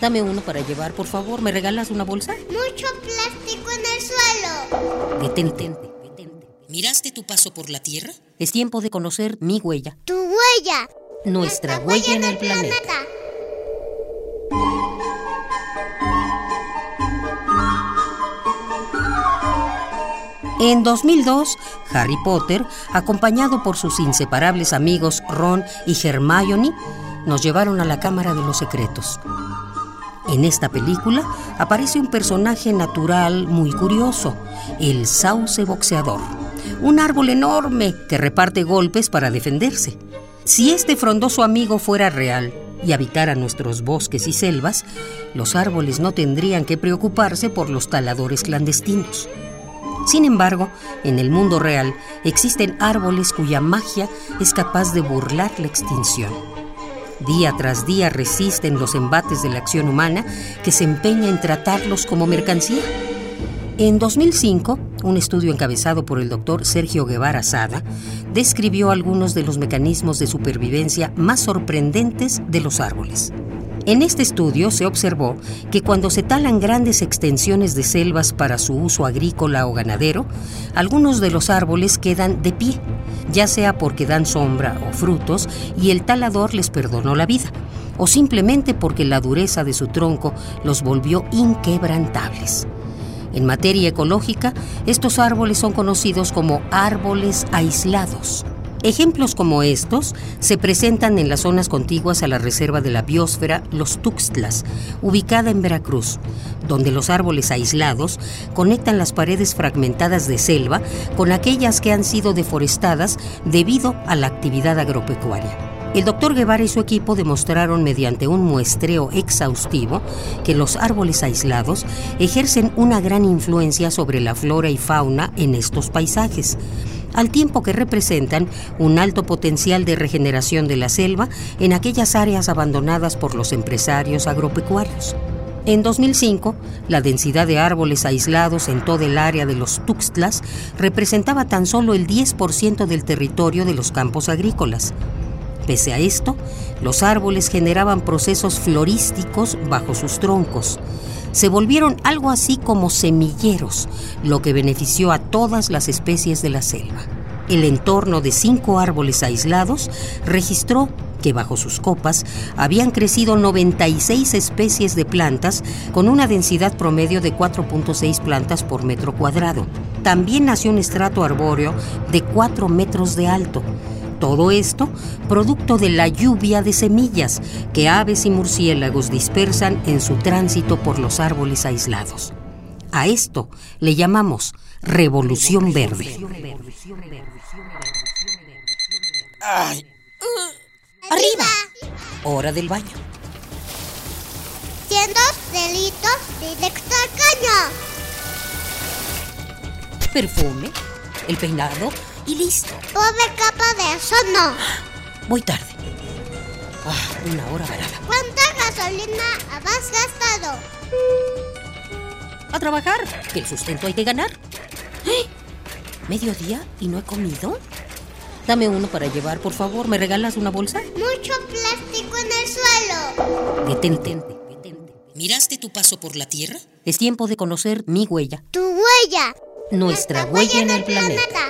Dame uno para llevar, por favor. ¿Me regalas una bolsa? Mucho plástico en el suelo. Detente. detente. ¿Miraste tu paso por la Tierra? Es tiempo de conocer mi huella. Tu huella. Nuestra huella en el planeta. En 2002, Harry Potter, acompañado por sus inseparables amigos Ron y Hermione, nos llevaron a la Cámara de los Secretos. En esta película aparece un personaje natural muy curioso, el sauce boxeador, un árbol enorme que reparte golpes para defenderse. Si este frondoso amigo fuera real y habitara nuestros bosques y selvas, los árboles no tendrían que preocuparse por los taladores clandestinos. Sin embargo, en el mundo real existen árboles cuya magia es capaz de burlar la extinción. Día tras día resisten los embates de la acción humana que se empeña en tratarlos como mercancía. En 2005, un estudio encabezado por el doctor Sergio Guevara Sada describió algunos de los mecanismos de supervivencia más sorprendentes de los árboles. En este estudio se observó que cuando se talan grandes extensiones de selvas para su uso agrícola o ganadero, algunos de los árboles quedan de pie, ya sea porque dan sombra o frutos y el talador les perdonó la vida, o simplemente porque la dureza de su tronco los volvió inquebrantables. En materia ecológica, estos árboles son conocidos como árboles aislados. Ejemplos como estos se presentan en las zonas contiguas a la reserva de la biosfera Los Tuxtlas, ubicada en Veracruz, donde los árboles aislados conectan las paredes fragmentadas de selva con aquellas que han sido deforestadas debido a la actividad agropecuaria. El doctor Guevara y su equipo demostraron mediante un muestreo exhaustivo que los árboles aislados ejercen una gran influencia sobre la flora y fauna en estos paisajes al tiempo que representan un alto potencial de regeneración de la selva en aquellas áreas abandonadas por los empresarios agropecuarios. En 2005, la densidad de árboles aislados en todo el área de los Tuxtlas representaba tan solo el 10% del territorio de los campos agrícolas. Pese a esto, los árboles generaban procesos florísticos bajo sus troncos, se volvieron algo así como semilleros, lo que benefició a todas las especies de la selva. El entorno de cinco árboles aislados registró que bajo sus copas habían crecido 96 especies de plantas con una densidad promedio de 4.6 plantas por metro cuadrado. También nació un estrato arbóreo de 4 metros de alto, todo esto producto de la lluvia de semillas que aves y murciélagos dispersan en su tránsito por los árboles aislados. A esto le llamamos revolución verde. Ay. Arriba. Hora del baño. Siendo delitos directo al caño. Perfume, el peinado y listo. Pobre capa de eso no. Voy tarde. Ah, una hora varada. ¿Cuánta gasolina has gastado? A trabajar, que el sustento hay que ganar. ¿Eh? ¿Mediodía y no he comido? Dame uno para llevar, por favor. ¿Me regalas una bolsa? Mucho plástico en el suelo. Detente, detente. ¿Miraste tu paso por la Tierra? Es tiempo de conocer mi huella. Tu huella. Nuestra, huella, en el planeta.